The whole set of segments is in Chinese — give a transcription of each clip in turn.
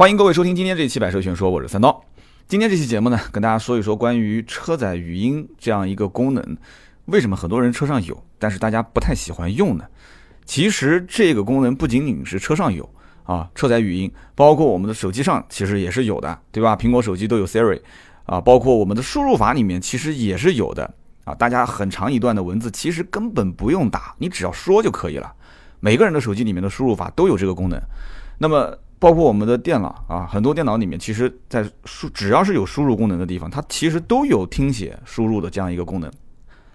欢迎各位收听今天这期《百车全说》，我是三刀。今天这期节目呢，跟大家说一说关于车载语音这样一个功能，为什么很多人车上有，但是大家不太喜欢用呢？其实这个功能不仅仅是车上有啊，车载语音包括我们的手机上其实也是有的，对吧？苹果手机都有 Siri 啊，包括我们的输入法里面其实也是有的啊。大家很长一段的文字其实根本不用打，你只要说就可以了。每个人的手机里面的输入法都有这个功能，那么。包括我们的电脑啊，很多电脑里面，其实，在输只要是有输入功能的地方，它其实都有听写输入的这样一个功能。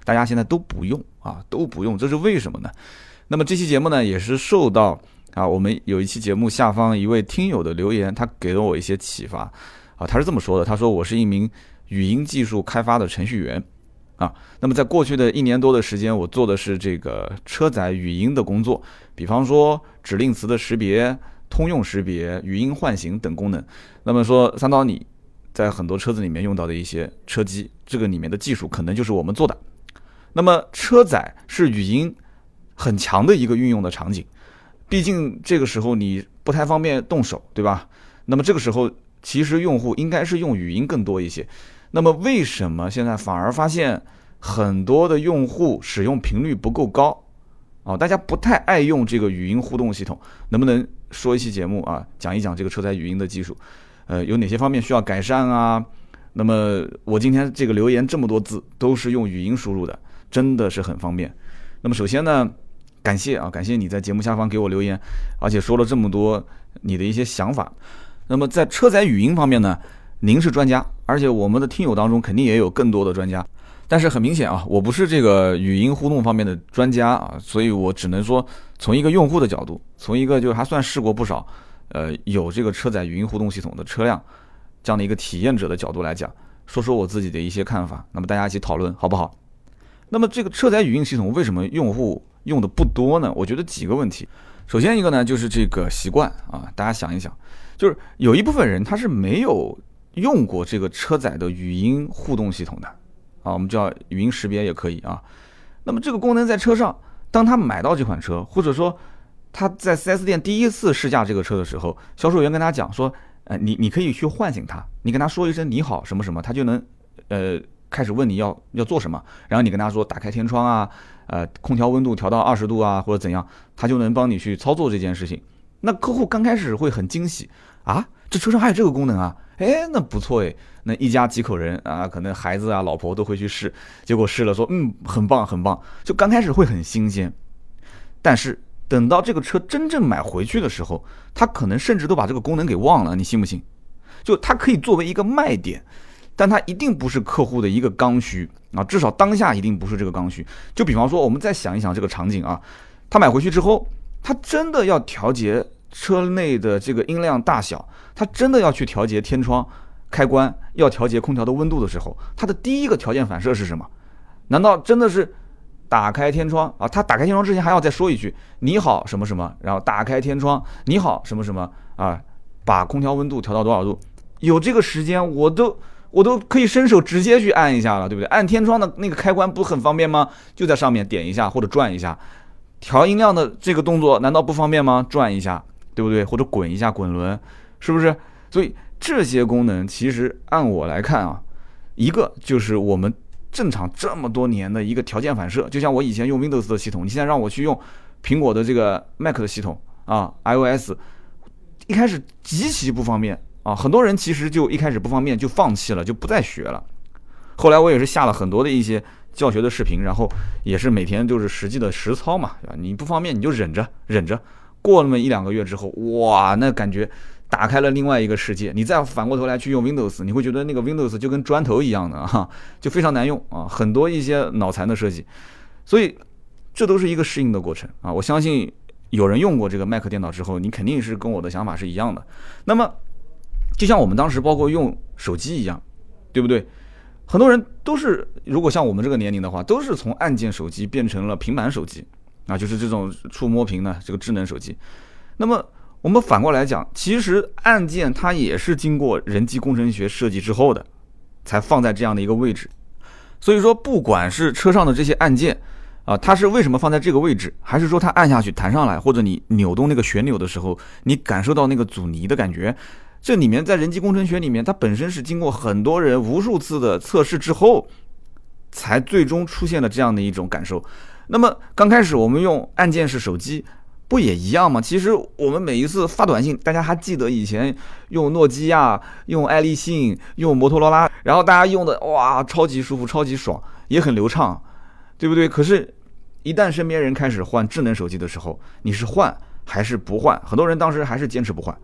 大家现在都不用啊，都不用，这是为什么呢？那么这期节目呢，也是受到啊，我们有一期节目下方一位听友的留言，他给了我一些启发啊。他是这么说的：他说我是一名语音技术开发的程序员啊。那么在过去的一年多的时间，我做的是这个车载语音的工作，比方说指令词的识别。通用识别、语音唤醒等功能。那么说，三刀你在很多车子里面用到的一些车机，这个里面的技术可能就是我们做的。那么车载是语音很强的一个运用的场景，毕竟这个时候你不太方便动手，对吧？那么这个时候其实用户应该是用语音更多一些。那么为什么现在反而发现很多的用户使用频率不够高？啊，大家不太爱用这个语音互动系统，能不能？说一期节目啊，讲一讲这个车载语音的技术，呃，有哪些方面需要改善啊？那么我今天这个留言这么多字都是用语音输入的，真的是很方便。那么首先呢，感谢啊，感谢你在节目下方给我留言，而且说了这么多你的一些想法。那么在车载语音方面呢，您是专家，而且我们的听友当中肯定也有更多的专家。但是很明显啊，我不是这个语音互动方面的专家啊，所以我只能说从一个用户的角度，从一个就还算试过不少，呃，有这个车载语音互动系统的车辆这样的一个体验者的角度来讲，说说我自己的一些看法。那么大家一起讨论好不好？那么这个车载语音系统为什么用户用的不多呢？我觉得几个问题。首先一个呢就是这个习惯啊，大家想一想，就是有一部分人他是没有用过这个车载的语音互动系统的。啊，我们叫语音识别也可以啊。那么这个功能在车上，当他买到这款车，或者说他在 4S 店第一次试驾这个车的时候，销售员跟他讲说，呃，你你可以去唤醒他，你跟他说一声你好什么什么，他就能呃开始问你要要做什么，然后你跟他说打开天窗啊，呃，空调温度调到二十度啊，或者怎样，他就能帮你去操作这件事情。那客户刚开始会很惊喜啊，这车上还有这个功能啊。哎，那不错哎，那一家几口人啊，可能孩子啊、老婆都会去试，结果试了说，嗯，很棒很棒。就刚开始会很新鲜，但是等到这个车真正买回去的时候，他可能甚至都把这个功能给忘了，你信不信？就它可以作为一个卖点，但它一定不是客户的一个刚需啊，至少当下一定不是这个刚需。就比方说，我们再想一想这个场景啊，他买回去之后，他真的要调节。车内的这个音量大小，它真的要去调节天窗开关，要调节空调的温度的时候，它的第一个条件反射是什么？难道真的是打开天窗啊？他打开天窗之前还要再说一句“你好什么什么”，然后打开天窗“你好什么什么”啊，把空调温度调到多少度？有这个时间，我都我都可以伸手直接去按一下了，对不对？按天窗的那个开关不很方便吗？就在上面点一下或者转一下，调音量的这个动作难道不方便吗？转一下。对不对？或者滚一下滚轮，是不是？所以这些功能其实按我来看啊，一个就是我们正常这么多年的一个条件反射。就像我以前用 Windows 的系统，你现在让我去用苹果的这个 Mac 的系统啊，iOS，一开始极其不方便啊。很多人其实就一开始不方便就放弃了，就不再学了。后来我也是下了很多的一些教学的视频，然后也是每天就是实际的实操嘛，对吧？你不方便你就忍着，忍着。过那么一两个月之后，哇，那感觉打开了另外一个世界。你再反过头来去用 Windows，你会觉得那个 Windows 就跟砖头一样的哈，就非常难用啊，很多一些脑残的设计。所以这都是一个适应的过程啊。我相信有人用过这个 Mac 电脑之后，你肯定是跟我的想法是一样的。那么就像我们当时包括用手机一样，对不对？很多人都是，如果像我们这个年龄的话，都是从按键手机变成了平板手机。啊，就是这种触摸屏的这个智能手机。那么我们反过来讲，其实按键它也是经过人机工程学设计之后的，才放在这样的一个位置。所以说，不管是车上的这些按键啊，它是为什么放在这个位置，还是说它按下去弹上来，或者你扭动那个旋钮的时候，你感受到那个阻尼的感觉，这里面在人机工程学里面，它本身是经过很多人无数次的测试之后，才最终出现了这样的一种感受。那么刚开始我们用按键式手机。不也一样吗？其实我们每一次发短信，大家还记得以前用诺基亚、用爱立信、用摩托罗拉，然后大家用的哇，超级舒服、超级爽，也很流畅，对不对？可是，一旦身边人开始换智能手机的时候，你是换还是不换？很多人当时还是坚持不换，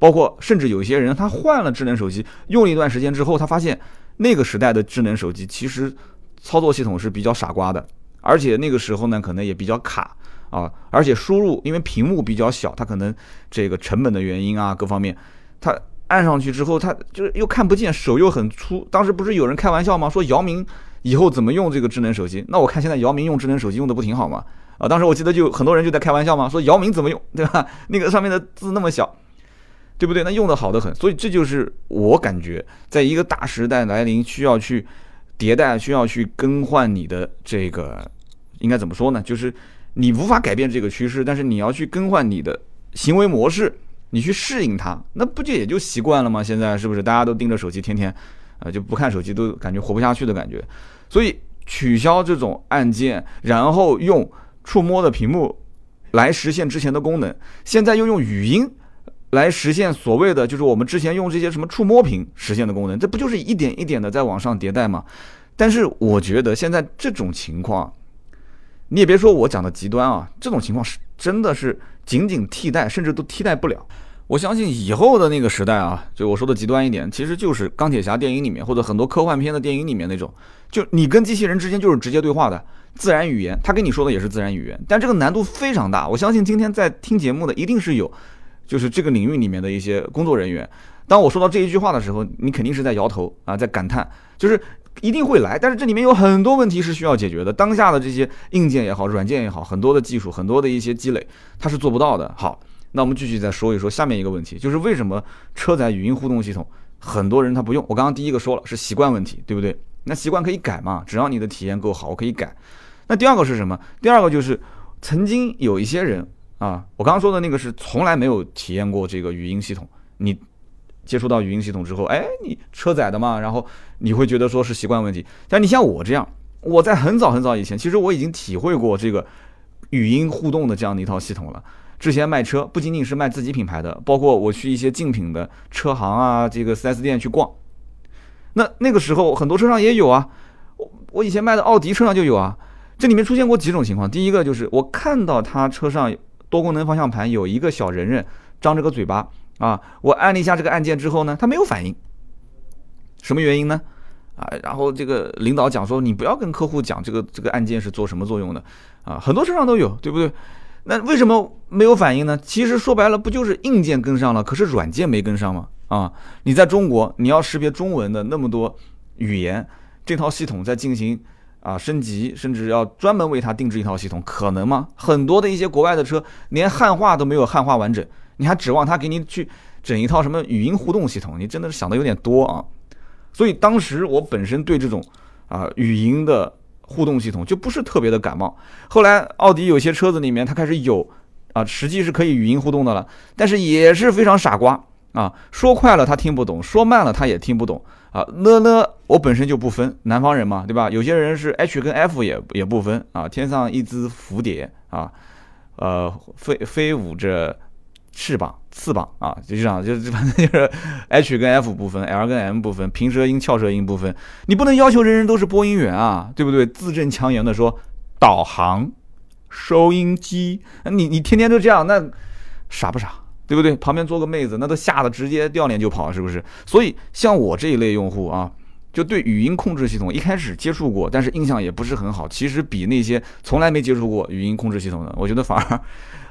包括甚至有些人他换了智能手机，用了一段时间之后，他发现那个时代的智能手机其实操作系统是比较傻瓜的，而且那个时候呢，可能也比较卡。啊，而且输入因为屏幕比较小，它可能这个成本的原因啊，各方面，它按上去之后，它就是又看不见，手又很粗。当时不是有人开玩笑吗？说姚明以后怎么用这个智能手机？那我看现在姚明用智能手机用的不挺好吗？啊，当时我记得就很多人就在开玩笑嘛，说姚明怎么用，对吧？那个上面的字那么小，对不对？那用的好的很。所以这就是我感觉，在一个大时代来临，需要去迭代，需要去更换你的这个，应该怎么说呢？就是。你无法改变这个趋势，但是你要去更换你的行为模式，你去适应它，那不就也就习惯了吗？现在是不是大家都盯着手机，天天，呃，就不看手机都感觉活不下去的感觉？所以取消这种按键，然后用触摸的屏幕来实现之前的功能，现在又用语音来实现所谓的就是我们之前用这些什么触摸屏实现的功能，这不就是一点一点的在往上迭代吗？但是我觉得现在这种情况。你也别说我讲的极端啊，这种情况是真的是仅仅替代，甚至都替代不了。我相信以后的那个时代啊，就我说的极端一点，其实就是钢铁侠电影里面或者很多科幻片的电影里面那种，就你跟机器人之间就是直接对话的自然语言，他跟你说的也是自然语言，但这个难度非常大。我相信今天在听节目的一定是有，就是这个领域里面的一些工作人员。当我说到这一句话的时候，你肯定是在摇头啊，在感叹，就是。一定会来，但是这里面有很多问题是需要解决的。当下的这些硬件也好，软件也好，很多的技术，很多的一些积累，它是做不到的。好，那我们继续再说一说下面一个问题，就是为什么车载语音互动系统很多人他不用？我刚刚第一个说了是习惯问题，对不对？那习惯可以改嘛？只要你的体验够好，我可以改。那第二个是什么？第二个就是曾经有一些人啊，我刚刚说的那个是从来没有体验过这个语音系统，你。接触到语音系统之后，哎，你车载的嘛，然后你会觉得说是习惯问题。但你像我这样，我在很早很早以前，其实我已经体会过这个语音互动的这样的一套系统了。之前卖车不仅仅是卖自己品牌的，包括我去一些竞品的车行啊，这个 4S 店去逛，那那个时候很多车上也有啊。我我以前卖的奥迪车上就有啊。这里面出现过几种情况，第一个就是我看到他车上多功能方向盘有一个小人人张着个嘴巴。啊，我按了一下这个按键之后呢，它没有反应，什么原因呢？啊，然后这个领导讲说，你不要跟客户讲这个这个按键是做什么作用的，啊，很多车上都有，对不对？那为什么没有反应呢？其实说白了，不就是硬件跟上了，可是软件没跟上吗？啊，你在中国，你要识别中文的那么多语言，这套系统在进行啊升级，甚至要专门为它定制一套系统，可能吗？很多的一些国外的车，连汉化都没有汉化完整。你还指望它给你去整一套什么语音互动系统？你真的是想的有点多啊！所以当时我本身对这种啊语音的互动系统就不是特别的感冒。后来奥迪有些车子里面它开始有啊，实际是可以语音互动的了，但是也是非常傻瓜啊！说快了他听不懂，说慢了他也听不懂啊！呢呢，我本身就不分，南方人嘛，对吧？有些人是 H 跟 F 也也不分啊！天上一只蝴蝶啊，呃，飞飞舞着。翅膀、翅膀啊，就这样，就是反正就是 H 跟 F 部分，L 跟 M 部分，平舌音、翘舌音部分，你不能要求人人都是播音员啊，对不对？字正腔圆的说导航、收音机，你你天天都这样，那傻不傻？对不对？旁边坐个妹子，那都吓得直接掉脸就跑，是不是？所以像我这一类用户啊，就对语音控制系统一开始接触过，但是印象也不是很好。其实比那些从来没接触过语音控制系统的，我觉得反而。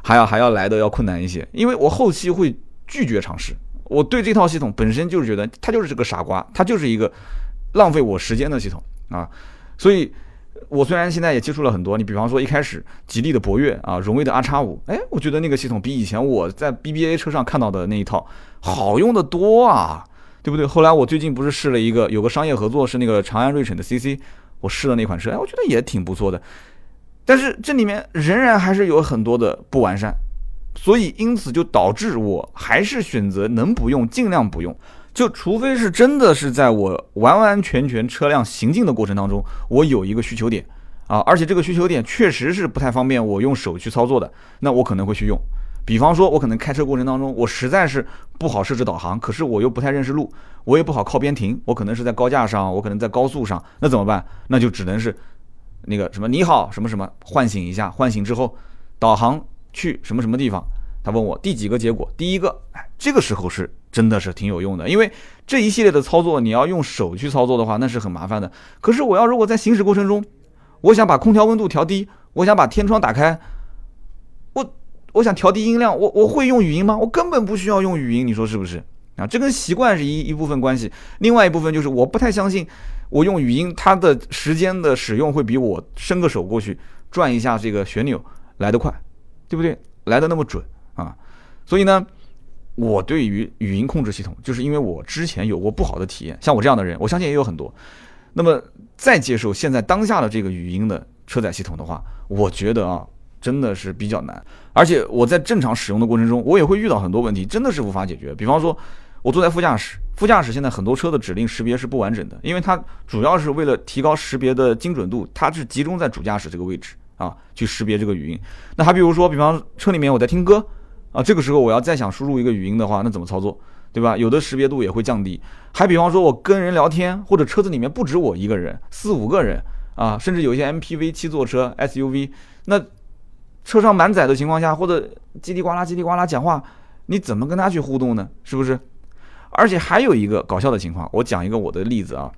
还要还要来的要困难一些，因为我后期会拒绝尝试。我对这套系统本身就是觉得它就是个傻瓜，它就是一个浪费我时间的系统啊。所以，我虽然现在也接触了很多，你比方说一开始吉利的博越啊，荣威的 R 叉五，哎，我觉得那个系统比以前我在 BBA 车上看到的那一套好用的多啊，对不对？后来我最近不是试了一个有个商业合作是那个长安睿骋的 CC，我试了那款车，哎，我觉得也挺不错的。但是这里面仍然还是有很多的不完善，所以因此就导致我还是选择能不用尽量不用，就除非是真的是在我完完全全车辆行进的过程当中，我有一个需求点啊，而且这个需求点确实是不太方便我用手去操作的，那我可能会去用。比方说，我可能开车过程当中，我实在是不好设置导航，可是我又不太认识路，我也不好靠边停，我可能是在高架上，我可能在高速上，那怎么办？那就只能是那个什么你好什么什么唤醒一下，唤醒之后导航去什么什么地方。他问我第几个结果，第一个，哎，这个时候是真的是挺有用的，因为这一系列的操作你要用手去操作的话，那是很麻烦的。可是我要如果在行驶过程中，我想把空调温度调低，我想把天窗打开。我我想调低音量，我我会用语音吗？我根本不需要用语音，你说是不是啊？这跟习惯是一一部分关系，另外一部分就是我不太相信我用语音，它的时间的使用会比我伸个手过去转一下这个旋钮来得快，对不对？来的那么准啊？所以呢，我对于语音控制系统，就是因为我之前有过不好的体验，像我这样的人，我相信也有很多。那么再接受现在当下的这个语音的车载系统的话，我觉得啊。真的是比较难，而且我在正常使用的过程中，我也会遇到很多问题，真的是无法解决。比方说，我坐在副驾驶，副驾驶现在很多车的指令识别是不完整的，因为它主要是为了提高识别的精准度，它是集中在主驾驶这个位置啊，去识别这个语音。那还比如说，比方车里面我在听歌啊，这个时候我要再想输入一个语音的话，那怎么操作，对吧？有的识别度也会降低。还比方说，我跟人聊天，或者车子里面不止我一个人，四五个人啊，甚至有一些 MPV 七座车、SUV，那。车上满载的情况下，或者叽里呱啦叽里呱啦讲话，你怎么跟他去互动呢？是不是？而且还有一个搞笑的情况，我讲一个我的例子啊，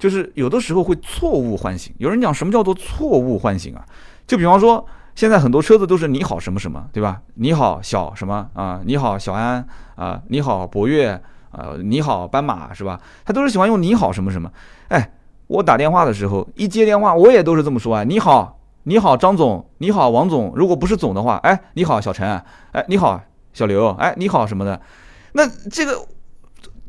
就是有的时候会错误唤醒。有人讲什么叫做错误唤醒啊？就比方说，现在很多车子都是你好什么什么，对吧？你好小什么啊？你好小安啊？你好博越啊？你好斑马是吧？他都是喜欢用你好什么什么。哎，我打电话的时候一接电话，我也都是这么说啊，你好。你好，张总。你好，王总。如果不是总的话，哎，你好，小陈。哎，你好，小刘。哎，你好什么的。那这个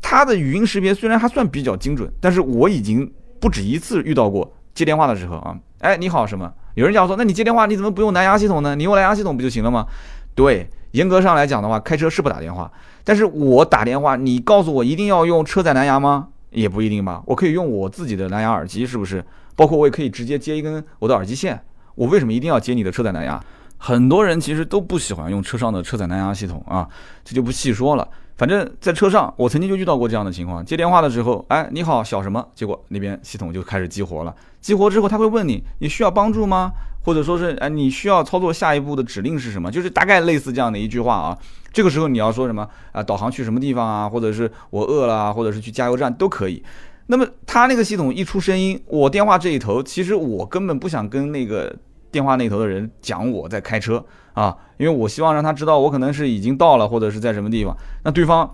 它的语音识别虽然还算比较精准，但是我已经不止一次遇到过接电话的时候啊。哎，你好什么？有人讲说，那你接电话你怎么不用蓝牙系统呢？你用蓝牙系统不就行了吗？对，严格上来讲的话，开车是不打电话。但是我打电话，你告诉我一定要用车载蓝牙吗？也不一定吧。我可以用我自己的蓝牙耳机，是不是？包括我也可以直接接一根我的耳机线。我为什么一定要接你的车载蓝牙？很多人其实都不喜欢用车上的车载蓝牙系统啊，这就不细说了。反正，在车上，我曾经就遇到过这样的情况：接电话的时候，哎，你好，小什么？结果那边系统就开始激活了。激活之后，他会问你，你需要帮助吗？或者说是，哎，你需要操作下一步的指令是什么？就是大概类似这样的一句话啊。这个时候你要说什么啊？导航去什么地方啊？或者是我饿了，或者是去加油站都可以。那么他那个系统一出声音，我电话这一头，其实我根本不想跟那个。电话那头的人讲我在开车啊，因为我希望让他知道我可能是已经到了或者是在什么地方，那对方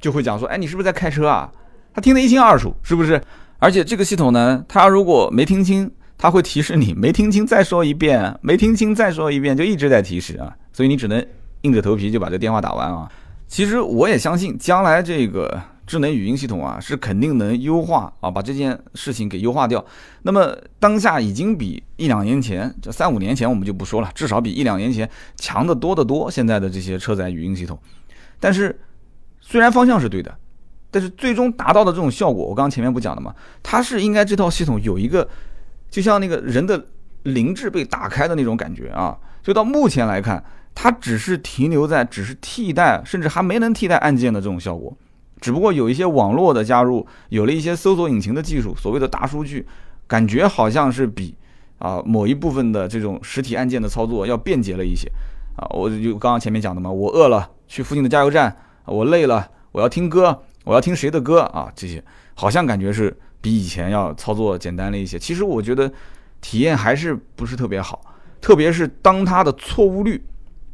就会讲说，哎，你是不是在开车啊？他听得一清二楚，是不是？而且这个系统呢，他如果没听清，他会提示你没听清，再说一遍，没听清再说一遍，就一直在提示啊，所以你只能硬着头皮就把这电话打完啊。其实我也相信将来这个。智能语音系统啊，是肯定能优化啊，把这件事情给优化掉。那么当下已经比一两年前，这三五年前我们就不说了，至少比一两年前强得多得多。现在的这些车载语音系统，但是虽然方向是对的，但是最终达到的这种效果，我刚刚前面不讲了吗？它是应该这套系统有一个，就像那个人的灵智被打开的那种感觉啊。就到目前来看，它只是停留在只是替代，甚至还没能替代按键的这种效果。只不过有一些网络的加入，有了一些搜索引擎的技术，所谓的大数据，感觉好像是比啊某一部分的这种实体按键的操作要便捷了一些啊。我就刚刚前面讲的嘛，我饿了，去附近的加油站；我累了，我要听歌，我要听谁的歌啊？这些好像感觉是比以前要操作简单了一些。其实我觉得体验还是不是特别好，特别是当它的错误率。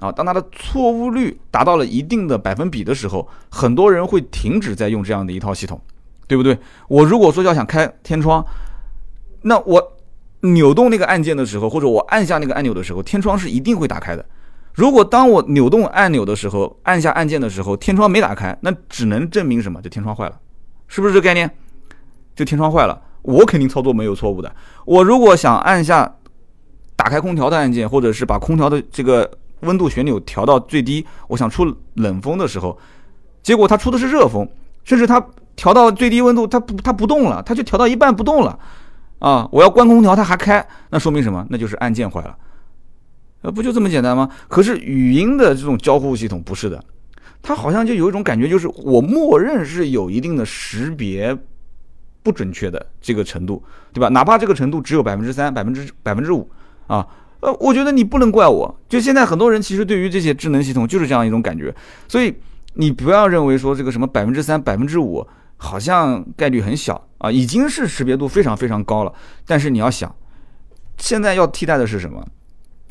啊，当它的错误率达到了一定的百分比的时候，很多人会停止在用这样的一套系统，对不对？我如果说要想开天窗，那我扭动那个按键的时候，或者我按下那个按钮的时候，天窗是一定会打开的。如果当我扭动按钮的时候，按下按键的时候，天窗没打开，那只能证明什么？就天窗坏了，是不是这概念？就天窗坏了，我肯定操作没有错误的。我如果想按下打开空调的按键，或者是把空调的这个温度旋钮调到最低，我想出冷风的时候，结果它出的是热风，甚至它调到最低温度，它不它不动了，它就调到一半不动了，啊，我要关空调它还开，那说明什么？那就是按键坏了，呃，不就这么简单吗？可是语音的这种交互系统不是的，它好像就有一种感觉，就是我默认是有一定的识别不准确的这个程度，对吧？哪怕这个程度只有百分之三、百分之百分之五啊。呃，我觉得你不能怪我，就现在很多人其实对于这些智能系统就是这样一种感觉，所以你不要认为说这个什么百分之三、百分之五好像概率很小啊，已经是识别度非常非常高了。但是你要想，现在要替代的是什么？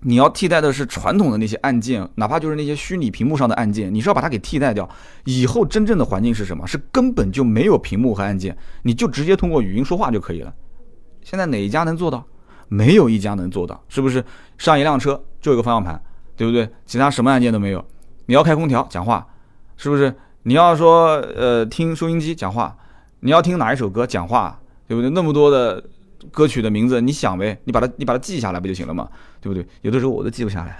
你要替代的是传统的那些按键，哪怕就是那些虚拟屏幕上的按键，你是要把它给替代掉。以后真正的环境是什么？是根本就没有屏幕和按键，你就直接通过语音说话就可以了。现在哪一家能做到？没有一家能做到，是不是？上一辆车就一个方向盘，对不对？其他什么按键都没有。你要开空调讲话，是不是？你要说呃听收音机讲话，你要听哪一首歌讲话，对不对？那么多的歌曲的名字，你想呗，你把它你把它记下来不就行了嘛，对不对？有的时候我都记不下来，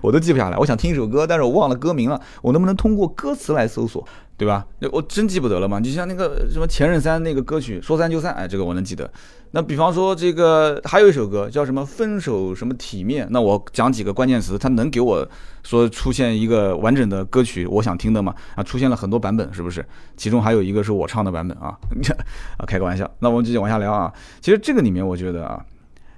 我都记不下来。我想听一首歌，但是我忘了歌名了，我能不能通过歌词来搜索？对吧？我真记不得了嘛。就像那个什么前任三那个歌曲，说散就散，哎，这个我能记得。那比方说这个还有一首歌叫什么分手什么体面，那我讲几个关键词，它能给我说出现一个完整的歌曲，我想听的嘛？啊，出现了很多版本，是不是？其中还有一个是我唱的版本啊，啊，开个玩笑。那我们继续往下聊啊。其实这个里面我觉得啊，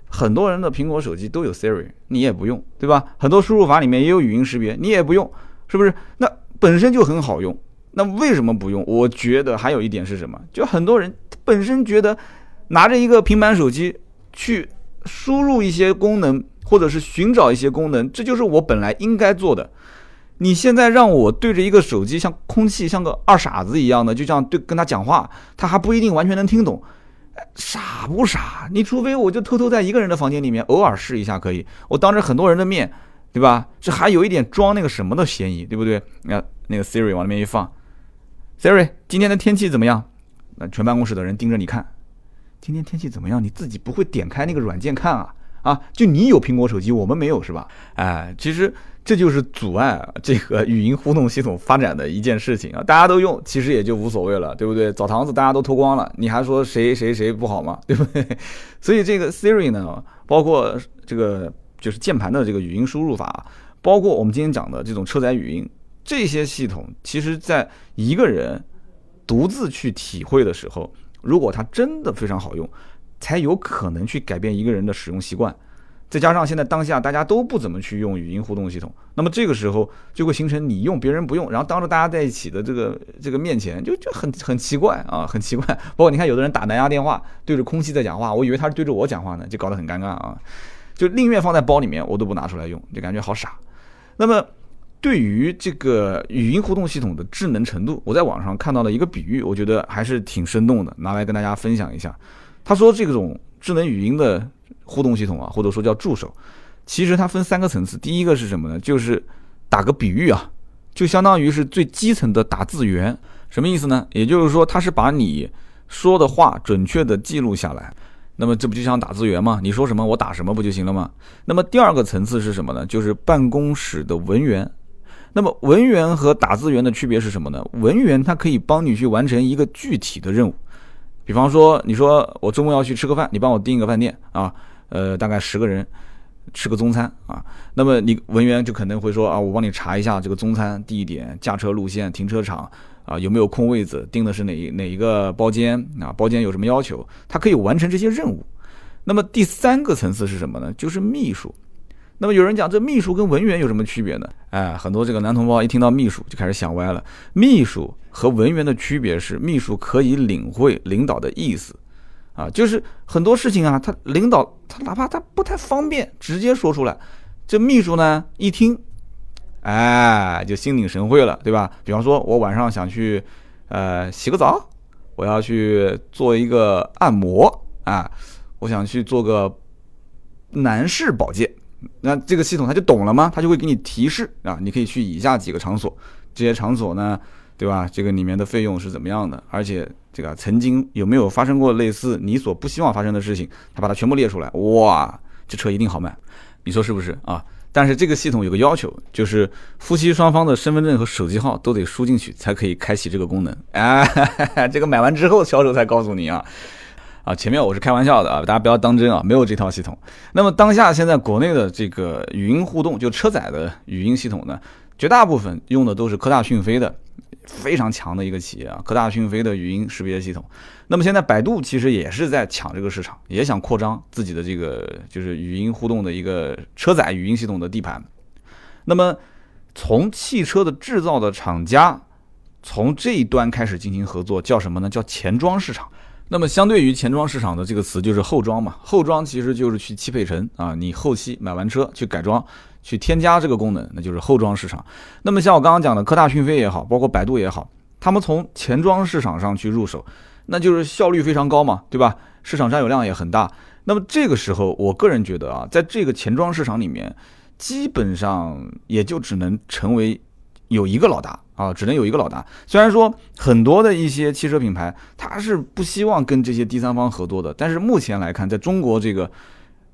很多人的苹果手机都有 Siri，你也不用，对吧？很多输入法里面也有语音识别，你也不用，是不是？那本身就很好用。那为什么不用？我觉得还有一点是什么？就很多人本身觉得拿着一个平板手机去输入一些功能，或者是寻找一些功能，这就是我本来应该做的。你现在让我对着一个手机，像空气，像个二傻子一样的，就这样对跟他讲话，他还不一定完全能听懂。傻不傻？你除非我就偷偷在一个人的房间里面偶尔试一下可以，我当着很多人的面，对吧？这还有一点装那个什么的嫌疑，对不对？你看那个 Siri 往那边一放。Siri，今天的天气怎么样？那全办公室的人盯着你看，今天天气怎么样？你自己不会点开那个软件看啊？啊，就你有苹果手机，我们没有是吧？哎，其实这就是阻碍这个语音互动系统发展的一件事情啊。大家都用，其实也就无所谓了，对不对？澡堂子大家都脱光了，你还说谁谁谁不好吗？对不对？所以这个 Siri 呢，包括这个就是键盘的这个语音输入法，包括我们今天讲的这种车载语音。这些系统其实，在一个人独自去体会的时候，如果它真的非常好用，才有可能去改变一个人的使用习惯。再加上现在当下大家都不怎么去用语音互动系统，那么这个时候就会形成你用别人不用，然后当着大家在一起的这个这个面前，就就很很奇怪啊，很奇怪。包括你看，有的人打蓝牙电话对着空气在讲话，我以为他是对着我讲话呢，就搞得很尴尬啊。就宁愿放在包里面，我都不拿出来用，就感觉好傻。那么。对于这个语音互动系统的智能程度，我在网上看到了一个比喻，我觉得还是挺生动的，拿来跟大家分享一下。他说，这种智能语音的互动系统啊，或者说叫助手，其实它分三个层次。第一个是什么呢？就是打个比喻啊，就相当于是最基层的打字员。什么意思呢？也就是说，它是把你说的话准确的记录下来。那么这不就像打字员吗？你说什么我打什么不就行了吗？那么第二个层次是什么呢？就是办公室的文员。那么文员和打字员的区别是什么呢？文员他可以帮你去完成一个具体的任务，比方说你说我周末要去吃个饭，你帮我订一个饭店啊，呃，大概十个人吃个中餐啊，那么你文员就可能会说啊，我帮你查一下这个中餐地点、驾车路线、停车场啊，有没有空位子，订的是哪一哪一个包间啊，包间有什么要求，他可以完成这些任务。那么第三个层次是什么呢？就是秘书。那么有人讲，这秘书跟文员有什么区别呢？哎，很多这个男同胞一听到秘书就开始想歪了。秘书和文员的区别是，秘书可以领会领导的意思，啊，就是很多事情啊，他领导他哪怕他不太方便直接说出来，这秘书呢一听，哎，就心领神会了，对吧？比方说我晚上想去，呃，洗个澡，我要去做一个按摩啊，我想去做个男士保健。那这个系统它就懂了吗？它就会给你提示啊，你可以去以下几个场所，这些场所呢，对吧？这个里面的费用是怎么样的？而且这个曾经有没有发生过类似你所不希望发生的事情？他把它全部列出来，哇，这车一定好卖，你说是不是啊？但是这个系统有个要求，就是夫妻双方的身份证和手机号都得输进去，才可以开启这个功能。哎，这个买完之后销售才告诉你啊。啊，前面我是开玩笑的啊，大家不要当真啊，没有这套系统。那么当下现在国内的这个语音互动，就车载的语音系统呢，绝大部分用的都是科大讯飞的。非常强的一个企业啊，科大讯飞的语音识别系统。那么现在百度其实也是在抢这个市场，也想扩张自己的这个就是语音互动的一个车载语音系统的地盘。那么从汽车的制造的厂家从这一端开始进行合作，叫什么呢？叫前装市场。那么相对于前装市场的这个词就是后装嘛，后装其实就是去汽配城啊，你后期买完车去改装。去添加这个功能，那就是后装市场。那么像我刚刚讲的科大讯飞也好，包括百度也好，他们从前装市场上去入手，那就是效率非常高嘛，对吧？市场占有量也很大。那么这个时候，我个人觉得啊，在这个前装市场里面，基本上也就只能成为有一个老大啊，只能有一个老大。虽然说很多的一些汽车品牌，它是不希望跟这些第三方合作的，但是目前来看，在中国这个。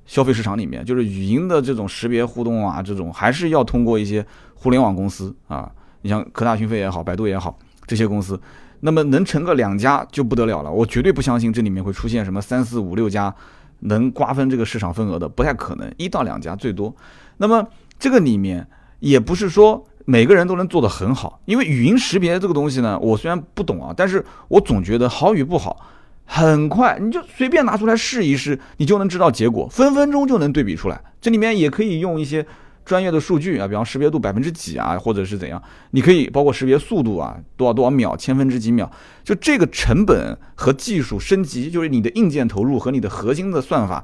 消费市场里面，就是语音的这种识别互动啊，这种还是要通过一些互联网公司啊，你像科大讯飞也好，百度也好，这些公司，那么能成个两家就不得了了。我绝对不相信这里面会出现什么三四五六家能瓜分这个市场份额的，不太可能，一到两家最多。那么这个里面也不是说每个人都能做得很好，因为语音识别这个东西呢，我虽然不懂啊，但是我总觉得好与不好。很快，你就随便拿出来试一试，你就能知道结果，分分钟就能对比出来。这里面也可以用一些专业的数据啊，比方识别度百分之几啊，或者是怎样，你可以包括识别速度啊，多少多少秒，千分之几秒，就这个成本和技术升级，就是你的硬件投入和你的核心的算法，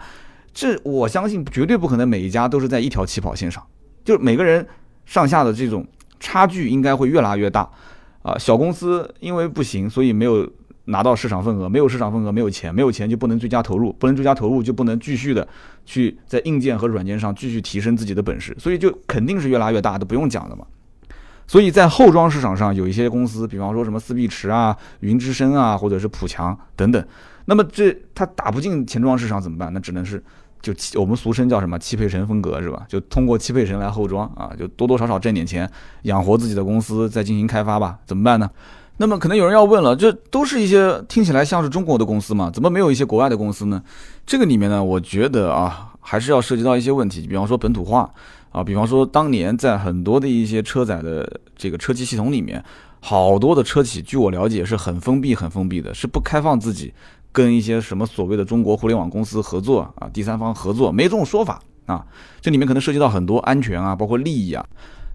这我相信绝对不可能每一家都是在一条起跑线上，就是每个人上下的这种差距应该会越拉越大啊。小公司因为不行，所以没有。拿到市场份额，没有市场份额，没有钱，没有钱就不能追加投入，不能追加投入就不能继续的去在硬件和软件上继续提升自己的本事，所以就肯定是越拉越大都，不用讲的嘛。所以在后装市场上，有一些公司，比方说什么四壁驰啊、云之声啊，或者是普强等等，那么这它打不进前装市场怎么办？那只能是就我们俗称叫什么汽配城风格是吧？就通过汽配城来后装啊，就多多少少挣点钱，养活自己的公司，再进行开发吧。怎么办呢？那么可能有人要问了，这都是一些听起来像是中国的公司嘛？怎么没有一些国外的公司呢？这个里面呢，我觉得啊，还是要涉及到一些问题，比方说本土化啊，比方说当年在很多的一些车载的这个车机系统里面，好多的车企，据我了解是很封闭、很封闭的，是不开放自己跟一些什么所谓的中国互联网公司合作啊，第三方合作，没这种说法啊。这里面可能涉及到很多安全啊，包括利益啊。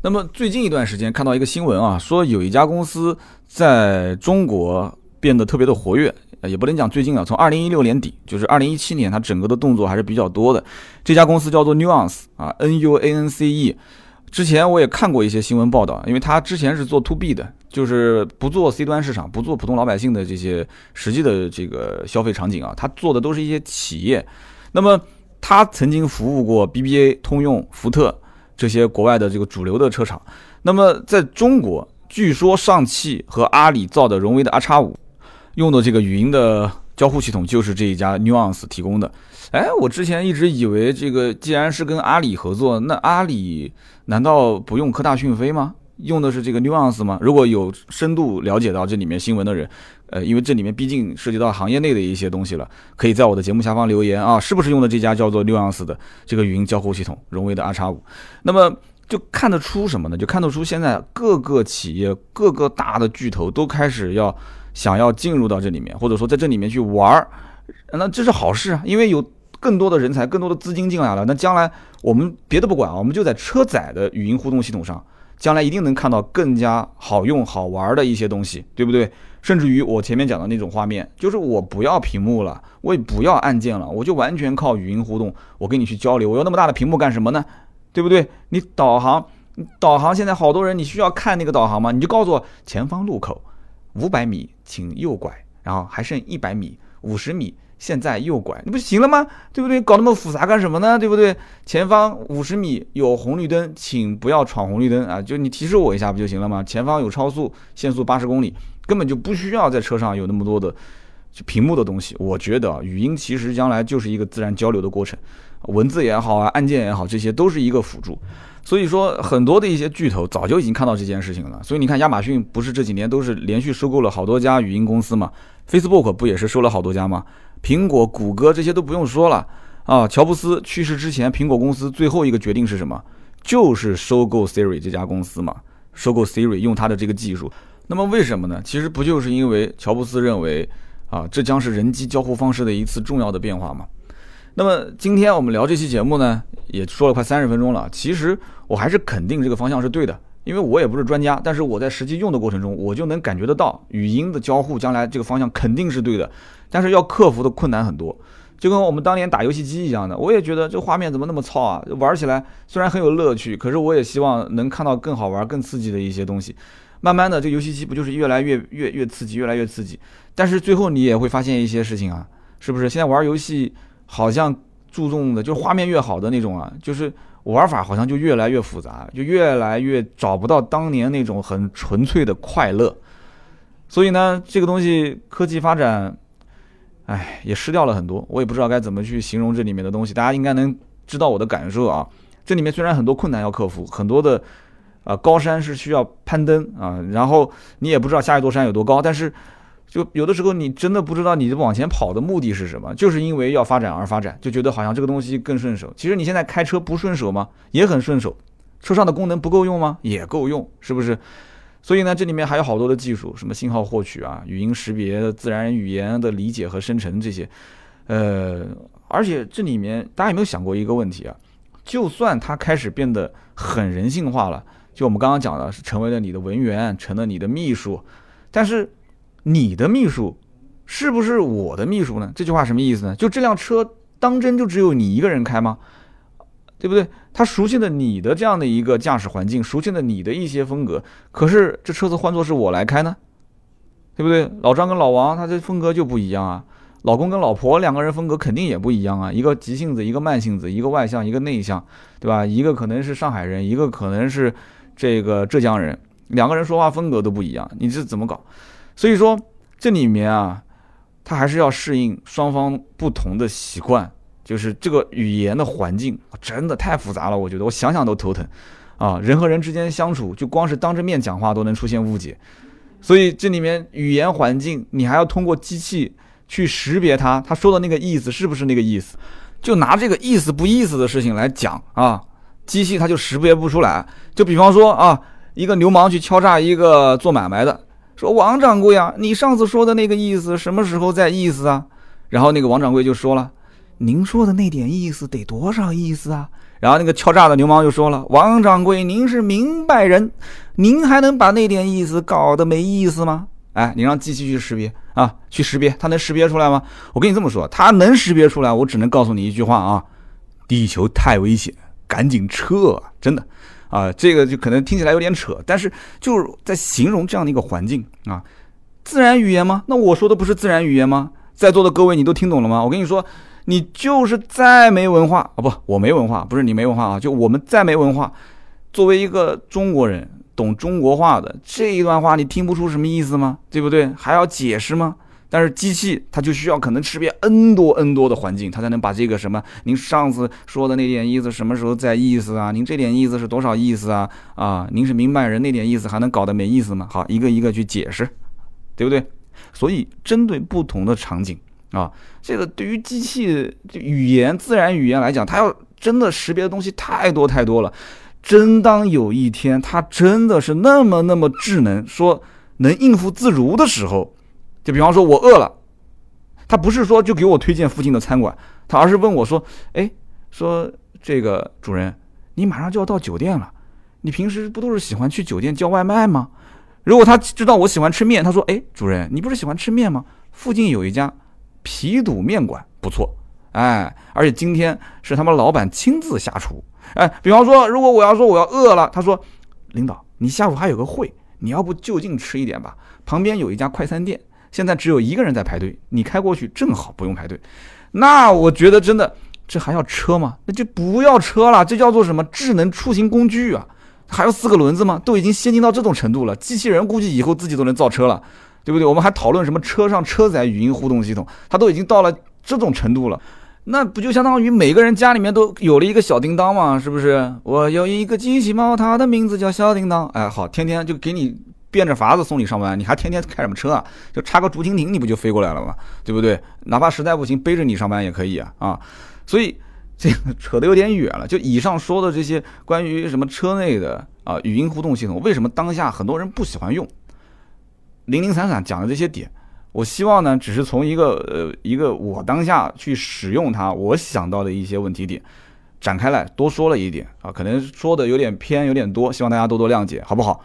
那么最近一段时间看到一个新闻啊，说有一家公司在中国变得特别的活跃，也不能讲最近啊，从二零一六年底，就是二零一七年，它整个的动作还是比较多的。这家公司叫做 Nuance 啊，N U A N C E。之前我也看过一些新闻报道，因为它之前是做 To B 的，就是不做 C 端市场，不做普通老百姓的这些实际的这个消费场景啊，它做的都是一些企业。那么它曾经服务过 B B A、通用、福特。这些国外的这个主流的车厂，那么在中国，据说上汽和阿里造的荣威的 R 叉五，用的这个语音的交互系统就是这一家 Nuance 提供的。哎，我之前一直以为这个既然是跟阿里合作，那阿里难道不用科大讯飞吗？用的是这个 Nuance 吗？如果有深度了解到这里面新闻的人。呃，因为这里面毕竟涉及到行业内的一些东西了，可以在我的节目下方留言啊，是不是用的这家叫做 Nuance 的这个语音交互系统，荣威的 R 叉五？那么就看得出什么呢？就看得出现在各个企业、各个大的巨头都开始要想要进入到这里面，或者说在这里面去玩儿，那这是好事啊，因为有更多的人才、更多的资金进来了，那将来我们别的不管啊，我们就在车载的语音互动系统上，将来一定能看到更加好用、好玩的一些东西，对不对？甚至于我前面讲的那种画面，就是我不要屏幕了，我也不要按键了，我就完全靠语音互动，我跟你去交流。我要那么大的屏幕干什么呢？对不对？你导航，导航现在好多人，你需要看那个导航吗？你就告诉我前方路口五百米，请右拐，然后还剩一百米，五十米，现在右拐，那不行了吗？对不对？搞那么复杂干什么呢？对不对？前方五十米有红绿灯，请不要闯红绿灯啊！就你提示我一下不就行了吗？前方有超速，限速八十公里。根本就不需要在车上有那么多的就屏幕的东西。我觉得啊语音其实将来就是一个自然交流的过程，文字也好啊，按键也好，这些都是一个辅助。所以说，很多的一些巨头早就已经看到这件事情了。所以你看，亚马逊不是这几年都是连续收购了好多家语音公司嘛？Facebook 不也是收了好多家吗？苹果、谷歌这些都不用说了啊。乔布斯去世之前，苹果公司最后一个决定是什么？就是收购 Siri 这家公司嘛，收购 Siri 用它的这个技术。那么为什么呢？其实不就是因为乔布斯认为啊，这将是人机交互方式的一次重要的变化嘛？那么今天我们聊这期节目呢，也说了快三十分钟了。其实我还是肯定这个方向是对的，因为我也不是专家，但是我在实际用的过程中，我就能感觉得到语音的交互将来这个方向肯定是对的。但是要克服的困难很多，就跟我们当年打游戏机一样的，我也觉得这画面怎么那么糙啊？玩起来虽然很有乐趣，可是我也希望能看到更好玩、更刺激的一些东西。慢慢的，这游戏机不就是越来越越越刺激，越来越刺激？但是最后你也会发现一些事情啊，是不是？现在玩游戏。好像注重的就是画面越好的那种啊，就是玩法好像就越来越复杂，就越来越找不到当年那种很纯粹的快乐。所以呢，这个东西科技发展，哎，也失掉了很多。我也不知道该怎么去形容这里面的东西，大家应该能知道我的感受啊。这里面虽然很多困难要克服，很多的啊高山是需要攀登啊，然后你也不知道下一座山有多高，但是。就有的时候你真的不知道你往前跑的目的是什么，就是因为要发展而发展，就觉得好像这个东西更顺手。其实你现在开车不顺手吗？也很顺手。车上的功能不够用吗？也够用，是不是？所以呢，这里面还有好多的技术，什么信号获取啊、语音识别、自然语言的理解和生成这些。呃，而且这里面大家有没有想过一个问题啊？就算它开始变得很人性化了，就我们刚刚讲的是成为了你的文员，成了你的秘书，但是。你的秘书是不是我的秘书呢？这句话什么意思呢？就这辆车当真就只有你一个人开吗？对不对？他熟悉了你的这样的一个驾驶环境，熟悉了你的一些风格。可是这车子换作是我来开呢，对不对？老张跟老王他这风格就不一样啊。老公跟老婆两个人风格肯定也不一样啊。一个急性子，一个慢性子，一个外向，一个内向，对吧？一个可能是上海人，一个可能是这个浙江人，两个人说话风格都不一样，你这怎么搞？所以说，这里面啊，他还是要适应双方不同的习惯，就是这个语言的环境真的太复杂了，我觉得我想想都头疼啊！人和人之间相处，就光是当着面讲话都能出现误解，所以这里面语言环境，你还要通过机器去识别它，他说的那个意思是不是那个意思？就拿这个意思不意思的事情来讲啊，机器它就识别不出来。就比方说啊，一个流氓去敲诈一个做买卖的。说王掌柜啊，你上次说的那个意思什么时候在意思啊？然后那个王掌柜就说了，您说的那点意思得多少意思啊？然后那个敲诈的流氓就说了，王掌柜您是明白人，您还能把那点意思搞得没意思吗？哎，你让机器去识别啊，去识别，它能识别出来吗？我跟你这么说，它能识别出来，我只能告诉你一句话啊，地球太危险，赶紧撤，真的。啊，这个就可能听起来有点扯，但是就是在形容这样的一个环境啊，自然语言吗？那我说的不是自然语言吗？在座的各位，你都听懂了吗？我跟你说，你就是再没文化啊，不，我没文化，不是你没文化啊，就我们再没文化，作为一个中国人，懂中国话的这一段话，你听不出什么意思吗？对不对？还要解释吗？但是机器它就需要可能识别 n 多 n 多的环境，它才能把这个什么您上次说的那点意思什么时候在意思啊？您这点意思是多少意思啊？啊，您是明白人那点意思还能搞得没意思吗？好，一个一个去解释，对不对？所以针对不同的场景啊，这个对于机器语言自然语言来讲，它要真的识别的东西太多太多了。真当有一天它真的是那么那么智能，说能应付自如的时候。就比方说，我饿了，他不是说就给我推荐附近的餐馆，他而是问我说：“哎，说这个主人，你马上就要到酒店了，你平时不都是喜欢去酒店叫外卖吗？如果他知道我喜欢吃面，他说：哎，主人，你不是喜欢吃面吗？附近有一家皮肚面馆，不错，哎，而且今天是他们老板亲自下厨，哎，比方说，如果我要说我要饿了，他说，领导，你下午还有个会，你要不就近吃一点吧，旁边有一家快餐店。”现在只有一个人在排队，你开过去正好不用排队。那我觉得真的，这还要车吗？那就不要车了，这叫做什么智能出行工具啊？还要四个轮子吗？都已经先进到这种程度了，机器人估计以后自己都能造车了，对不对？我们还讨论什么车上车载语音互动系统，它都已经到了这种程度了。那不就相当于每个人家里面都有了一个小叮当吗？是不是？我有一个机器猫，它的名字叫小叮当。哎，好，天天就给你变着法子送你上班，你还天天开什么车啊？就插个竹蜻蜓，你不就飞过来了吗？对不对？哪怕实在不行，背着你上班也可以啊啊！所以这个扯得有点远了。就以上说的这些关于什么车内的啊语音互动系统，为什么当下很多人不喜欢用？零零散散讲的这些点，我希望呢，只是从一个呃一个我当下去使用它，我想到的一些问题点展开来多说了一点啊，可能说的有点偏，有点多，希望大家多多谅解，好不好？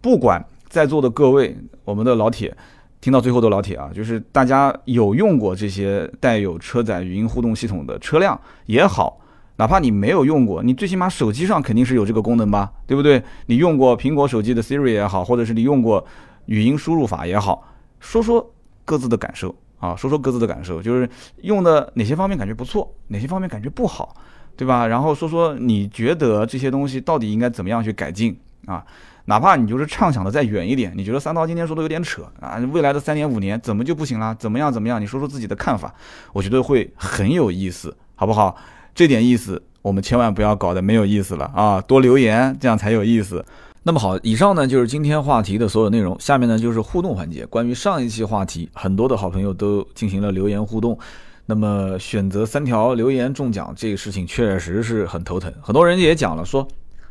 不管在座的各位，我们的老铁，听到最后的老铁啊，就是大家有用过这些带有车载语音互动系统的车辆也好，哪怕你没有用过，你最起码手机上肯定是有这个功能吧，对不对？你用过苹果手机的 Siri 也好，或者是你用过。语音输入法也好，说说各自的感受啊，说说各自的感受，就是用的哪些方面感觉不错，哪些方面感觉不好，对吧？然后说说你觉得这些东西到底应该怎么样去改进啊？哪怕你就是畅想的再远一点，你觉得三刀今天说的有点扯啊，未来的三年五年怎么就不行了？怎么样怎么样？你说说自己的看法，我觉得会很有意思，好不好？这点意思我们千万不要搞得没有意思了啊！多留言，这样才有意思。那么好，以上呢就是今天话题的所有内容。下面呢就是互动环节。关于上一期话题，很多的好朋友都进行了留言互动。那么选择三条留言中奖这个事情确实是很头疼。很多人也讲了说。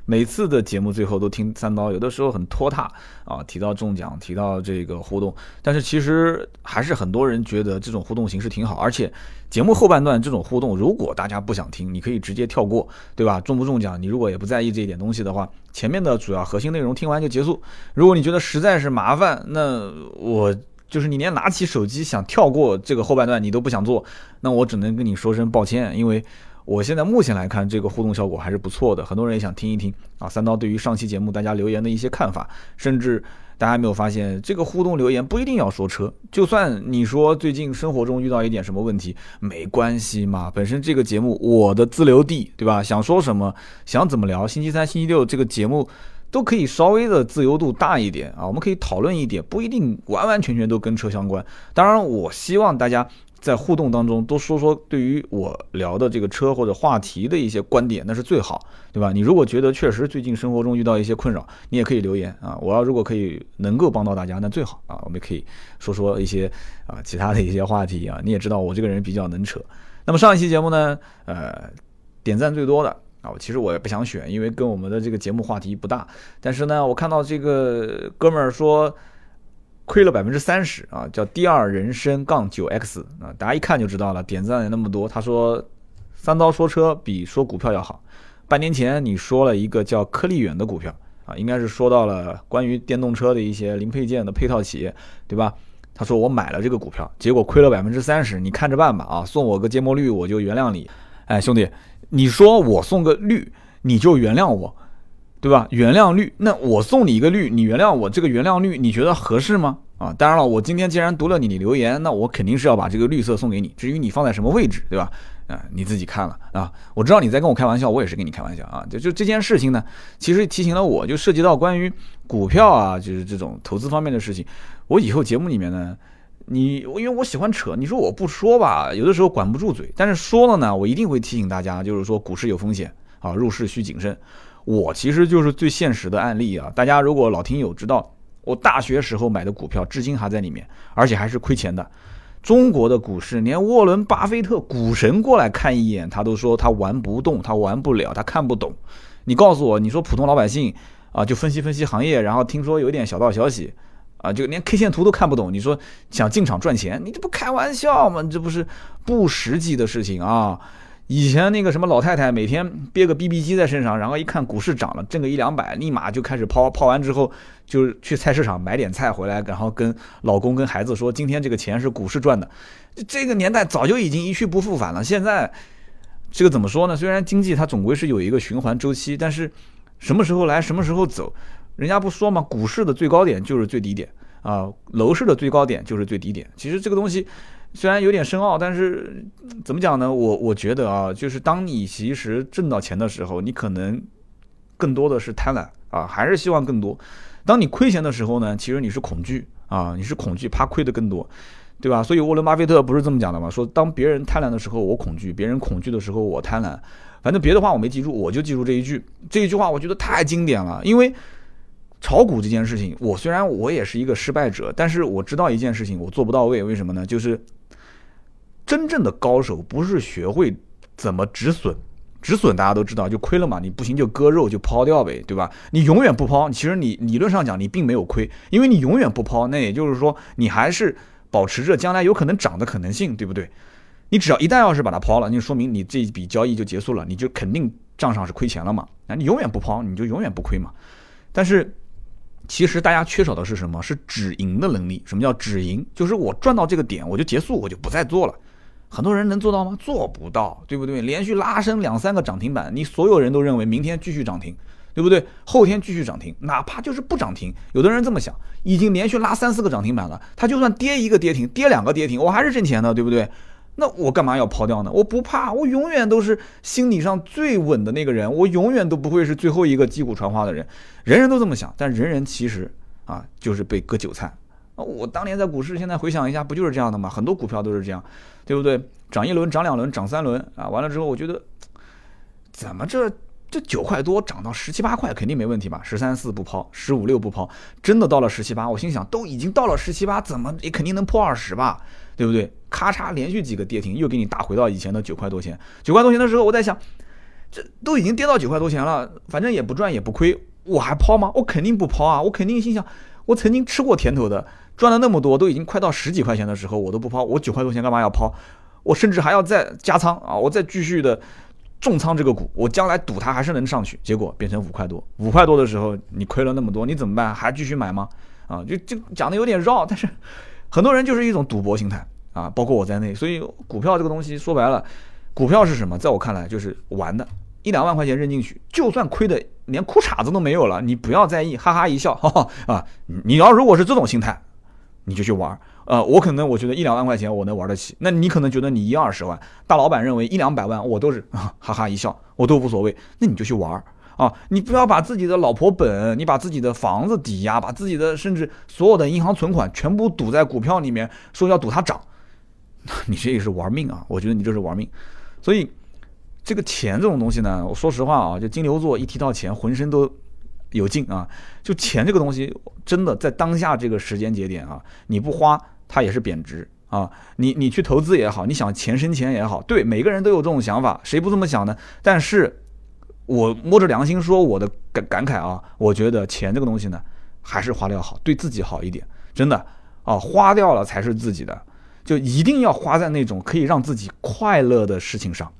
每次的节目最后都听三刀，有的时候很拖沓啊，提到中奖，提到这个互动，但是其实还是很多人觉得这种互动形式挺好，而且节目后半段这种互动，如果大家不想听，你可以直接跳过，对吧？中不中奖，你如果也不在意这一点东西的话，前面的主要核心内容听完就结束。如果你觉得实在是麻烦，那我就是你连拿起手机想跳过这个后半段你都不想做，那我只能跟你说声抱歉，因为。我现在目前来看，这个互动效果还是不错的，很多人也想听一听啊。三刀对于上期节目大家留言的一些看法，甚至大家没有发现，这个互动留言不一定要说车，就算你说最近生活中遇到一点什么问题，没关系嘛。本身这个节目我的自留地，对吧？想说什么，想怎么聊，星期三、星期六这个节目都可以稍微的自由度大一点啊。我们可以讨论一点，不一定完完全全都跟车相关。当然，我希望大家。在互动当中多说说对于我聊的这个车或者话题的一些观点，那是最好，对吧？你如果觉得确实最近生活中遇到一些困扰，你也可以留言啊。我要如果可以能够帮到大家，那最好啊。我们可以说说一些啊其他的一些话题啊。你也知道我这个人比较能扯。那么上一期节目呢，呃，点赞最多的啊，其实我也不想选，因为跟我们的这个节目话题不大。但是呢，我看到这个哥们儿说。亏了百分之三十啊，叫第二人生杠九 X 啊，大家一看就知道了，点赞也那么多。他说三刀说车比说股票要好。半年前你说了一个叫科力远的股票啊，应该是说到了关于电动车的一些零配件的配套企业，对吧？他说我买了这个股票，结果亏了百分之三十，你看着办吧啊，送我个芥末绿我就原谅你。哎，兄弟，你说我送个绿你就原谅我？对吧？原谅率，那我送你一个绿，你原谅我这个原谅率，你觉得合适吗？啊，当然了，我今天既然读了你的留言，那我肯定是要把这个绿色送给你。至于你放在什么位置，对吧？啊，你自己看了啊。我知道你在跟我开玩笑，我也是跟你开玩笑啊。就就这件事情呢，其实提醒了我，就涉及到关于股票啊，就是这种投资方面的事情。我以后节目里面呢，你因为我喜欢扯，你说我不说吧，有的时候管不住嘴，但是说了呢，我一定会提醒大家，就是说股市有风险啊，入市需谨慎。我其实就是最现实的案例啊！大家如果老听友知道，我大学时候买的股票至今还在里面，而且还是亏钱的。中国的股市，连沃伦·巴菲特股神过来看一眼，他都说他玩不动，他玩不了，他看不懂。你告诉我，你说普通老百姓啊，就分析分析行业，然后听说有点小道消息啊，就连 K 线图都看不懂，你说想进场赚钱，你这不开玩笑吗？这不是不实际的事情啊！以前那个什么老太太每天憋个 BB 机在身上，然后一看股市涨了，挣个一两百，立马就开始抛，抛完之后就去菜市场买点菜回来，然后跟老公跟孩子说，今天这个钱是股市赚的。这个年代早就已经一去不复返了。现在这个怎么说呢？虽然经济它总归是有一个循环周期，但是什么时候来什么时候走，人家不说吗？股市的最高点就是最低点啊，楼市的最高点就是最低点。其实这个东西。虽然有点深奥，但是怎么讲呢？我我觉得啊，就是当你其实挣到钱的时候，你可能更多的是贪婪啊，还是希望更多；当你亏钱的时候呢，其实你是恐惧啊，你是恐惧，怕亏的更多。对吧？所以沃伦巴菲特不是这么讲的吗？说当别人贪婪的时候，我恐惧；别人恐惧的时候，我贪婪。反正别的话我没记住，我就记住这一句。这一句话我觉得太经典了，因为炒股这件事情，我虽然我也是一个失败者，但是我知道一件事情我做不到位。为什么呢？就是真正的高手不是学会怎么止损。止损大家都知道，就亏了嘛，你不行就割肉就抛掉呗，对吧？你永远不抛，其实你理论上讲你并没有亏，因为你永远不抛，那也就是说你还是保持着将来有可能涨的可能性，对不对？你只要一旦要是把它抛了，那就说明你这笔交易就结束了，你就肯定账上是亏钱了嘛。那你永远不抛，你就永远不亏嘛。但是其实大家缺少的是什么？是止盈的能力。什么叫止盈？就是我赚到这个点我就结束，我就不再做了。很多人能做到吗？做不到，对不对？连续拉升两三个涨停板，你所有人都认为明天继续涨停，对不对？后天继续涨停，哪怕就是不涨停，有的人这么想，已经连续拉三四个涨停板了，他就算跌一个跌停，跌两个跌停，我还是挣钱的，对不对？那我干嘛要抛掉呢？我不怕，我永远都是心理上最稳的那个人，我永远都不会是最后一个击鼓传花的人。人人都这么想，但人人其实啊，就是被割韭菜。我当年在股市，现在回想一下，不就是这样的吗？很多股票都是这样，对不对？涨一轮，涨两轮，涨三轮啊！完了之后，我觉得怎么这这九块多涨到十七八块，肯定没问题吧？十三四不抛，十五六不抛，真的到了十七八，我心想都已经到了十七八，怎么也肯定能破二十吧？对不对？咔嚓，连续几个跌停，又给你打回到以前的九块多钱。九块多钱的时候，我在想，这都已经跌到九块多钱了，反正也不赚也不亏，我还抛吗？我肯定不抛啊！我肯定心想，我曾经吃过甜头的。赚了那么多，都已经快到十几块钱的时候，我都不抛。我九块多钱干嘛要抛？我甚至还要再加仓啊！我再继续的重仓这个股，我将来赌它还是能上去。结果变成五块多，五块多的时候你亏了那么多，你怎么办？还继续买吗？啊，就就讲的有点绕，但是很多人就是一种赌博心态啊，包括我在内。所以股票这个东西说白了，股票是什么？在我看来就是玩的，一两万块钱扔进去，就算亏的连裤衩子都没有了，你不要在意，哈哈一笑，哈哈啊！你要如果是这种心态。你就去玩，呃，我可能我觉得一两万块钱我能玩得起，那你可能觉得你一二十万，大老板认为一两百万我都是 哈哈一笑，我都无所谓，那你就去玩啊，你不要把自己的老婆本，你把自己的房子抵押，把自己的甚至所有的银行存款全部赌在股票里面，说要赌它涨，你这也是玩命啊，我觉得你这是玩命，所以这个钱这种东西呢，我说实话啊，就金牛座一提到钱，浑身都。有劲啊！就钱这个东西，真的在当下这个时间节点啊，你不花它也是贬值啊。你你去投资也好，你想钱生钱也好，对，每个人都有这种想法，谁不这么想呢？但是，我摸着良心说我的感感慨啊，我觉得钱这个东西呢，还是花掉好，对自己好一点，真的啊，花掉了才是自己的，就一定要花在那种可以让自己快乐的事情上。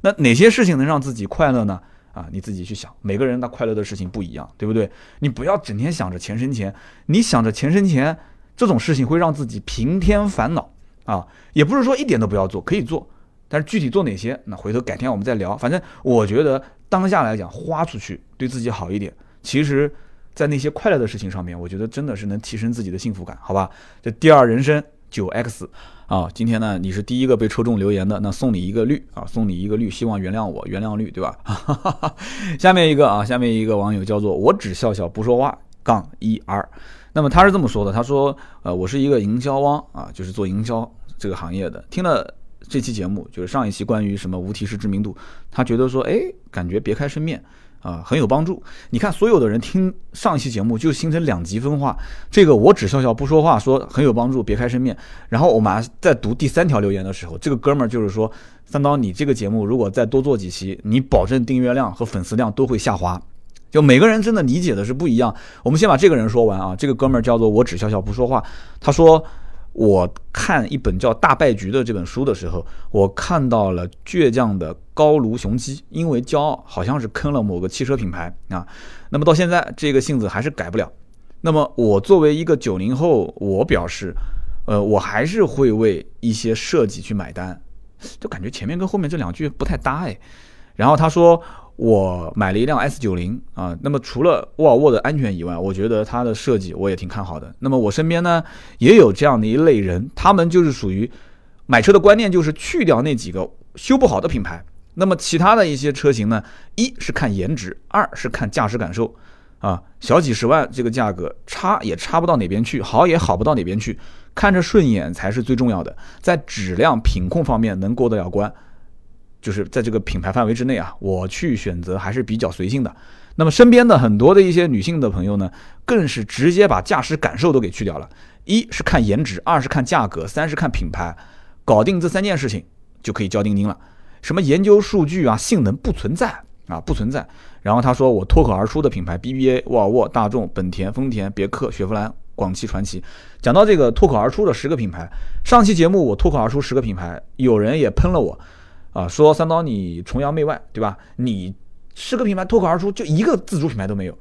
那哪些事情能让自己快乐呢？啊，你自己去想，每个人他快乐的事情不一样，对不对？你不要整天想着钱生钱，你想着钱生钱这种事情会让自己平添烦恼啊。也不是说一点都不要做，可以做，但是具体做哪些，那回头改天我们再聊。反正我觉得当下来讲，花出去对自己好一点。其实，在那些快乐的事情上面，我觉得真的是能提升自己的幸福感，好吧？这第二人生九 X。啊，今天呢，你是第一个被抽中留言的，那送你一个绿啊，送你一个绿，希望原谅我，原谅绿，对吧？哈哈哈下面一个啊，下面一个网友叫做我只笑笑不说话杠一 R，那么他是这么说的，他说，呃，我是一个营销汪啊，就是做营销这个行业的，听了这期节目，就是上一期关于什么无提示知名度，他觉得说，哎，感觉别开生面。啊，很有帮助。你看，所有的人听上一期节目就形成两极分化。这个我只笑笑不说话，说很有帮助，别开生面。然后我们在读第三条留言的时候，这个哥们儿就是说，三刀，你这个节目如果再多做几期，你保证订阅量和粉丝量都会下滑。就每个人真的理解的是不一样。我们先把这个人说完啊。这个哥们儿叫做我只笑笑不说话，他说。我看一本叫《大败局》的这本书的时候，我看到了倔强的高卢雄鸡，因为骄傲，好像是坑了某个汽车品牌啊。那么到现在，这个性子还是改不了。那么我作为一个九零后，我表示，呃，我还是会为一些设计去买单。就感觉前面跟后面这两句不太搭哎。然后他说。我买了一辆 S 九零啊，那么除了沃尔沃的安全以外，我觉得它的设计我也挺看好的。那么我身边呢也有这样的一类人，他们就是属于买车的观念就是去掉那几个修不好的品牌，那么其他的一些车型呢，一是看颜值，二是看驾驶感受啊，小几十万这个价格差也差不到哪边去，好也好不到哪边去，看着顺眼才是最重要的，在质量品控方面能过得了关，就是在这个品牌范围之内啊，我去选择还是比较随性的。那么身边的很多的一些女性的朋友呢，更是直接把驾驶感受都给去掉了，一是看颜值，二是看价格，三是看品牌，搞定这三件事情就可以交定金了。什么研究数据啊，性能不存在啊，不存在。然后他说我脱口而出的品牌，BBA、沃尔沃、大众、本田、丰田、别克、雪佛兰、广汽传祺。讲到这个脱口而出的十个品牌，上期节目我脱口而出十个品牌，有人也喷了我，啊，说三刀你崇洋媚外，对吧？你。十个品牌脱口而出，就一个自主品牌都没有。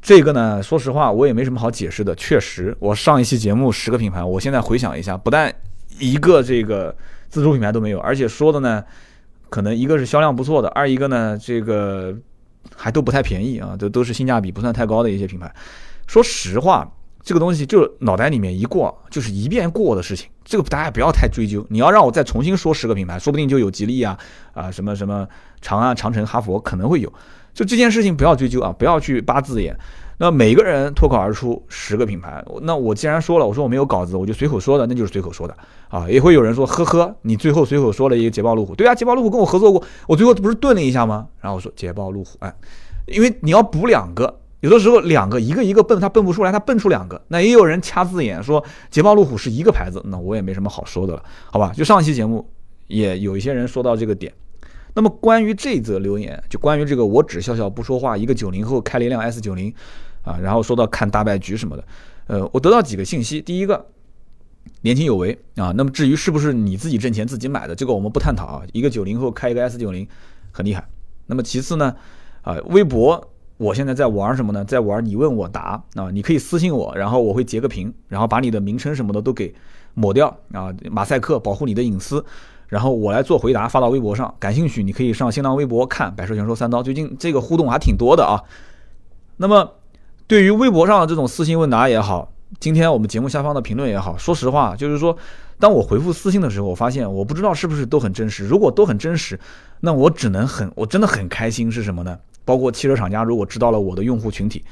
这个呢，说实话，我也没什么好解释的。确实，我上一期节目十个品牌，我现在回想一下，不但一个这个自主品牌都没有，而且说的呢，可能一个是销量不错的，二一个呢，这个还都不太便宜啊，都都是性价比不算太高的一些品牌。说实话。这个东西就脑袋里面一过，就是一遍过的事情。这个大家不要太追究。你要让我再重新说十个品牌，说不定就有吉利啊啊什么什么长安、长城、哈佛可能会有。就这件事情不要追究啊，不要去扒字眼。那每个人脱口而出十个品牌，那我既然说了，我说我没有稿子，我就随口说的，那就是随口说的啊。也会有人说，呵呵，你最后随口说了一个捷豹路虎，对啊，捷豹路虎跟我合作过，我最后不是顿了一下吗？然后我说捷豹路虎，哎，因为你要补两个。有的时候两个一个一个蹦，他蹦不出来，他蹦出两个。那也有人掐字眼说捷豹路虎是一个牌子，那我也没什么好说的了，好吧？就上期节目也有一些人说到这个点。那么关于这则留言，就关于这个我只笑笑不说话，一个九零后开了一辆 S 九零啊，然后说到看大败局什么的，呃，我得到几个信息。第一个，年轻有为啊。那么至于是不是你自己挣钱自己买的，这个我们不探讨啊。一个九零后开一个 S 九零很厉害。那么其次呢，啊，微博。我现在在玩什么呢？在玩你问我答啊！你可以私信我，然后我会截个屏，然后把你的名称什么的都给抹掉啊，马赛克保护你的隐私，然后我来做回答发到微博上。感兴趣你可以上新浪微博看《百兽全说三刀》，最近这个互动还挺多的啊。那么对于微博上的这种私信问答也好，今天我们节目下方的评论也好，说实话，就是说当我回复私信的时候，我发现我不知道是不是都很真实。如果都很真实，那我只能很我真的很开心是什么呢？包括汽车厂家，如果知道了我的用户群体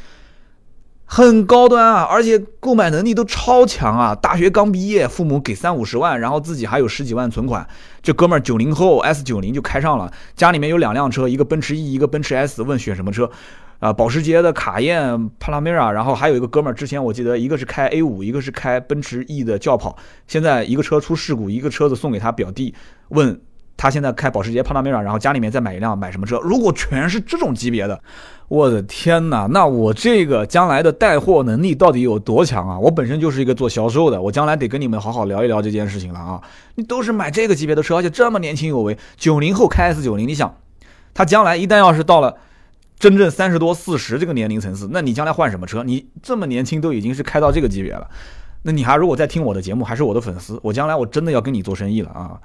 很高端啊，而且购买能力都超强啊，大学刚毕业，父母给三五十万，然后自己还有十几万存款，这哥们儿九零后 S 九零就开上了，家里面有两辆车，一个奔驰 E，一个奔驰 S，问选什么车？啊，保时捷的卡宴、帕拉梅拉，然后还有一个哥们儿，之前我记得一个是开 A 五，一个是开奔驰 E 的轿跑，现在一个车出事故，一个车子送给他表弟，问。他现在开保时捷帕拉梅拉，然后家里面再买一辆，买什么车？如果全是这种级别的，我的天哪！那我这个将来的带货能力到底有多强啊？我本身就是一个做销售的，我将来得跟你们好好聊一聊这件事情了啊！你都是买这个级别的车，而且这么年轻有为，九零后开 S 九零，你想，他将来一旦要是到了真正三十多、四十这个年龄层次，那你将来换什么车？你这么年轻都已经是开到这个级别了，那你还如果在听我的节目，还是我的粉丝，我将来我真的要跟你做生意了啊！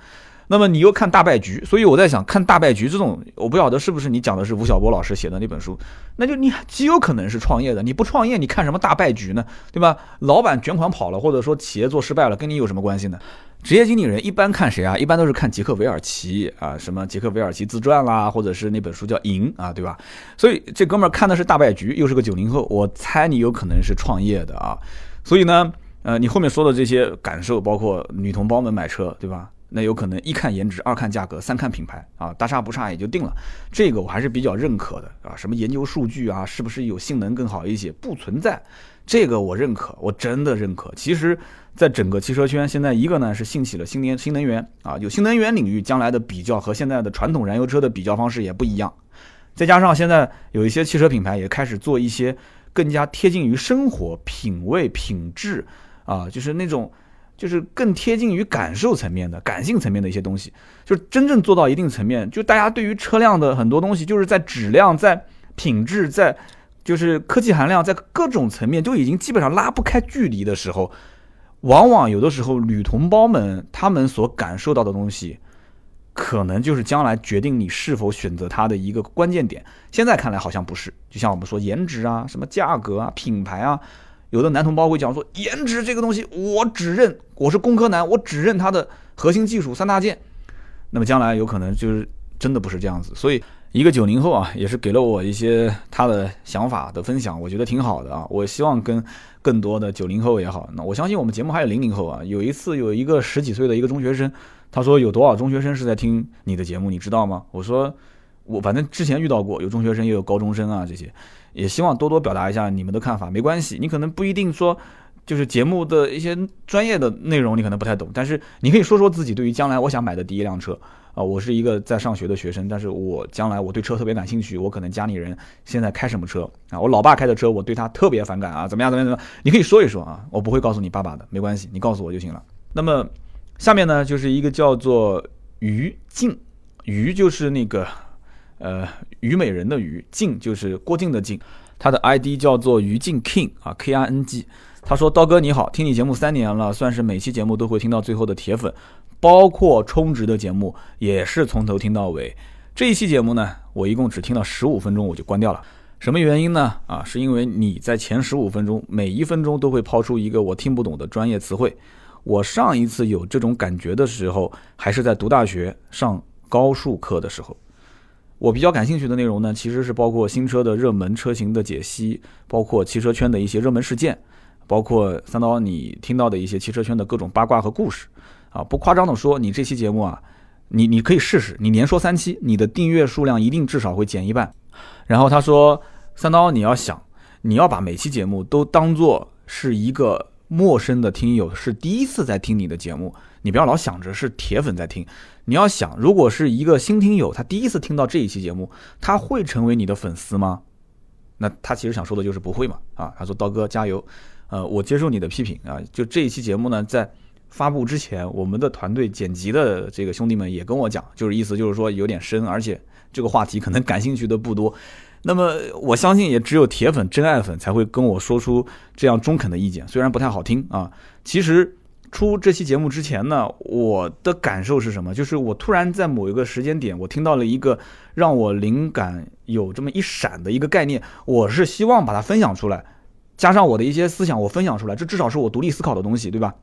那么你又看大败局，所以我在想，看大败局这种，我不晓得是不是你讲的是吴晓波老师写的那本书，那就你极有可能是创业的，你不创业，你看什么大败局呢？对吧？老板卷款跑了，或者说企业做失败了，跟你有什么关系呢？职业经理人一般看谁啊？一般都是看杰克韦尔奇啊，什么杰克韦尔奇自传啦，或者是那本书叫《赢》啊，对吧？所以这哥们儿看的是大败局，又是个九零后，我猜你有可能是创业的啊。所以呢，呃，你后面说的这些感受，包括女同胞们买车，对吧？那有可能一看颜值，二看价格，三看品牌啊，大差不差也就定了。这个我还是比较认可的啊。什么研究数据啊，是不是有性能更好一些？不存在，这个我认可，我真的认可。其实，在整个汽车圈，现在一个呢是兴起了新能新能源啊，有新能源领域将来的比较和现在的传统燃油车的比较方式也不一样。再加上现在有一些汽车品牌也开始做一些更加贴近于生活品味品质啊，就是那种。就是更贴近于感受层面的、感性层面的一些东西，就是真正做到一定层面，就大家对于车辆的很多东西，就是在质量、在品质、在就是科技含量，在各种层面就已经基本上拉不开距离的时候，往往有的时候女同胞们她们所感受到的东西，可能就是将来决定你是否选择它的一个关键点。现在看来好像不是，就像我们说颜值啊、什么价格啊、品牌啊。有的男同胞会讲说，颜值这个东西，我只认我是工科男，我只认它的核心技术三大件。那么将来有可能就是真的不是这样子。所以一个九零后啊，也是给了我一些他的想法的分享，我觉得挺好的啊。我希望跟更多的九零后也好，那我相信我们节目还有零零后啊。有一次有一个十几岁的一个中学生，他说有多少中学生是在听你的节目，你知道吗？我说我反正之前遇到过，有中学生也有高中生啊，这些也希望多多表达一下你们的看法，没关系，你可能不一定说就是节目的一些专业的内容你可能不太懂，但是你可以说说自己对于将来我想买的第一辆车。啊，我是一个在上学的学生，但是我将来我对车特别感兴趣，我可能家里人现在开什么车啊？我老爸开的车，我对他特别反感啊，怎么样怎么样怎么样？你可以说一说啊，我不会告诉你爸爸的，没关系，你告诉我就行了。那么下面呢，就是一个叫做于静，于就是那个呃虞美人的虞，静就是郭靖的靖，他的 ID 叫做于静 King 啊，K I N G。他说刀哥你好，听你节目三年了，算是每期节目都会听到最后的铁粉。包括充值的节目也是从头听到尾。这一期节目呢，我一共只听了十五分钟，我就关掉了。什么原因呢？啊，是因为你在前十五分钟，每一分钟都会抛出一个我听不懂的专业词汇。我上一次有这种感觉的时候，还是在读大学上高数课的时候。我比较感兴趣的内容呢，其实是包括新车的热门车型的解析，包括汽车圈的一些热门事件，包括三刀你听到的一些汽车圈的各种八卦和故事。啊，不夸张的说，你这期节目啊，你你可以试试，你连说三期，你的订阅数量一定至少会减一半。然后他说，三刀，你要想，你要把每期节目都当做是一个陌生的听友，是第一次在听你的节目，你不要老想着是铁粉在听，你要想，如果是一个新听友，他第一次听到这一期节目，他会成为你的粉丝吗？那他其实想说的就是不会嘛。啊，他说刀哥加油，呃，我接受你的批评啊，就这一期节目呢，在。发布之前，我们的团队剪辑的这个兄弟们也跟我讲，就是意思就是说有点深，而且这个话题可能感兴趣的不多。那么我相信也只有铁粉、真爱粉才会跟我说出这样中肯的意见，虽然不太好听啊。其实出这期节目之前呢，我的感受是什么？就是我突然在某一个时间点，我听到了一个让我灵感有这么一闪的一个概念，我是希望把它分享出来，加上我的一些思想，我分享出来，这至少是我独立思考的东西，对吧？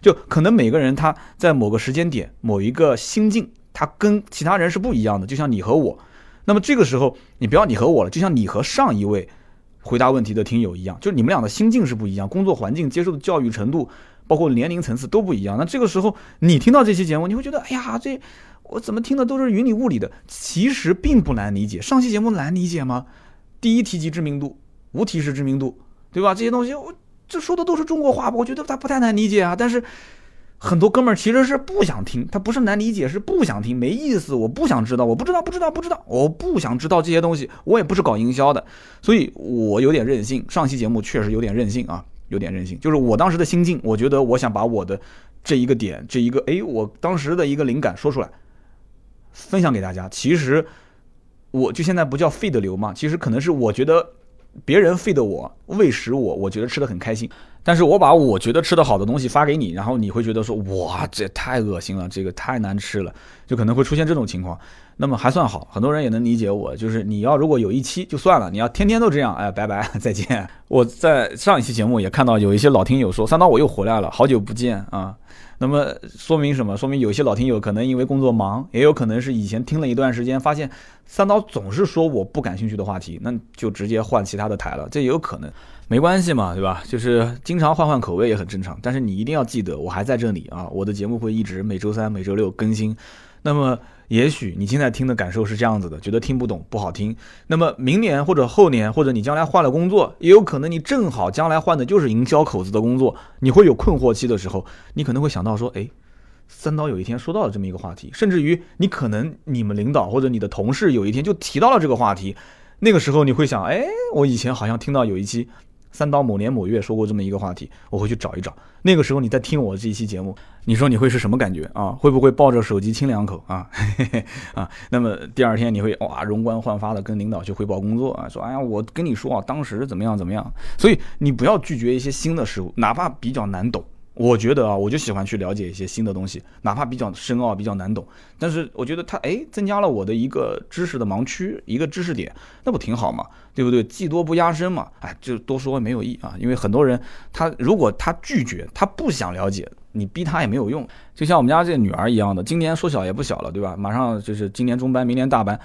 就可能每个人他在某个时间点、某一个心境，他跟其他人是不一样的。就像你和我，那么这个时候你不要你和我了，就像你和上一位回答问题的听友一样，就你们俩的心境是不一样，工作环境、接受的教育程度，包括年龄层次都不一样。那这个时候你听到这期节目，你会觉得，哎呀，这我怎么听的都是云里雾里的？其实并不难理解。上期节目难理解吗？第一提及知名度，无提示知名度，对吧？这些东西我。这说的都是中国话，我觉得他不太难理解啊。但是很多哥们儿其实是不想听，他不是难理解，是不想听，没意思。我不想知道，我不知道，不知道，不知道，我不想知道这些东西。我也不是搞营销的，所以我有点任性。上期节目确实有点任性啊，有点任性。就是我当时的心境，我觉得我想把我的这一个点，这一个哎，我当时的一个灵感说出来，分享给大家。其实我就现在不叫费的流嘛，其实可能是我觉得。别人费的我喂食我，我觉得吃的很开心。但是我把我觉得吃的好的东西发给你，然后你会觉得说哇，这太恶心了，这个太难吃了，就可能会出现这种情况。那么还算好，很多人也能理解我。就是你要如果有一期就算了，你要天天都这样，哎，拜拜，再见。我在上一期节目也看到有一些老听友说，三刀我又回来了，好久不见啊。那么说明什么？说明有些老听友可能因为工作忙，也有可能是以前听了一段时间，发现三刀总是说我不感兴趣的话题，那就直接换其他的台了，这也有可能，没关系嘛，对吧？就是经常换换口味也很正常。但是你一定要记得，我还在这里啊，我的节目会一直每周三、每周六更新。那么，也许你现在听的感受是这样子的，觉得听不懂，不好听。那么明年或者后年，或者你将来换了工作，也有可能你正好将来换的就是营销口子的工作，你会有困惑期的时候，你可能会想到说，哎，三刀有一天说到了这么一个话题，甚至于你可能你们领导或者你的同事有一天就提到了这个话题，那个时候你会想，哎，我以前好像听到有一期。三刀某年某月说过这么一个话题，我会去找一找。那个时候你在听我这一期节目，你说你会是什么感觉啊？会不会抱着手机亲两口啊？啊，那么第二天你会哇容光焕发的跟领导去汇报工作啊，说哎呀我跟你说啊，当时怎么样怎么样。所以你不要拒绝一些新的事物，哪怕比较难懂。我觉得啊，我就喜欢去了解一些新的东西，哪怕比较深奥、比较难懂，但是我觉得它哎增加了我的一个知识的盲区，一个知识点，那不挺好嘛，对不对？技多不压身嘛，哎，就多说没有益啊，因为很多人他如果他拒绝，他不想了解，你逼他也没有用。就像我们家这女儿一样的，今年说小也不小了，对吧？马上就是今年中班，明年大班。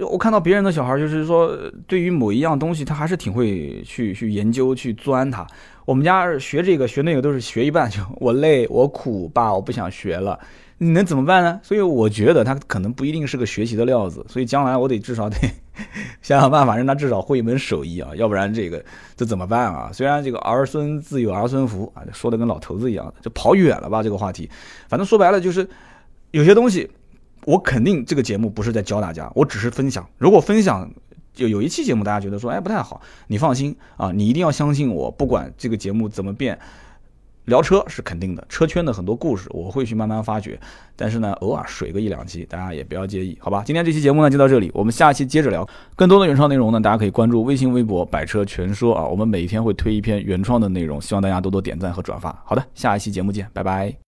我看到别人的小孩，就是说对于某一样东西，他还是挺会去去研究、去钻它。我们家学这个学那个都是学一半就 我累我苦爸我不想学了，你能怎么办呢？所以我觉得他可能不一定是个学习的料子，所以将来我得至少得 想想办法让他至少会一门手艺啊，要不然这个这怎么办啊？虽然这个儿孙自有儿孙福啊，说的跟老头子一样，就跑远了吧这个话题。反正说白了就是有些东西。我肯定这个节目不是在教大家，我只是分享。如果分享就有一期节目，大家觉得说哎不太好，你放心啊，你一定要相信我，不管这个节目怎么变，聊车是肯定的，车圈的很多故事我会去慢慢发掘。但是呢，偶尔水个一两期，大家也不要介意，好吧？今天这期节目呢就到这里，我们下期接着聊更多的原创内容呢，大家可以关注微信、微博“百车全说”啊，我们每天会推一篇原创的内容，希望大家多多点赞和转发。好的，下一期节目见，拜拜。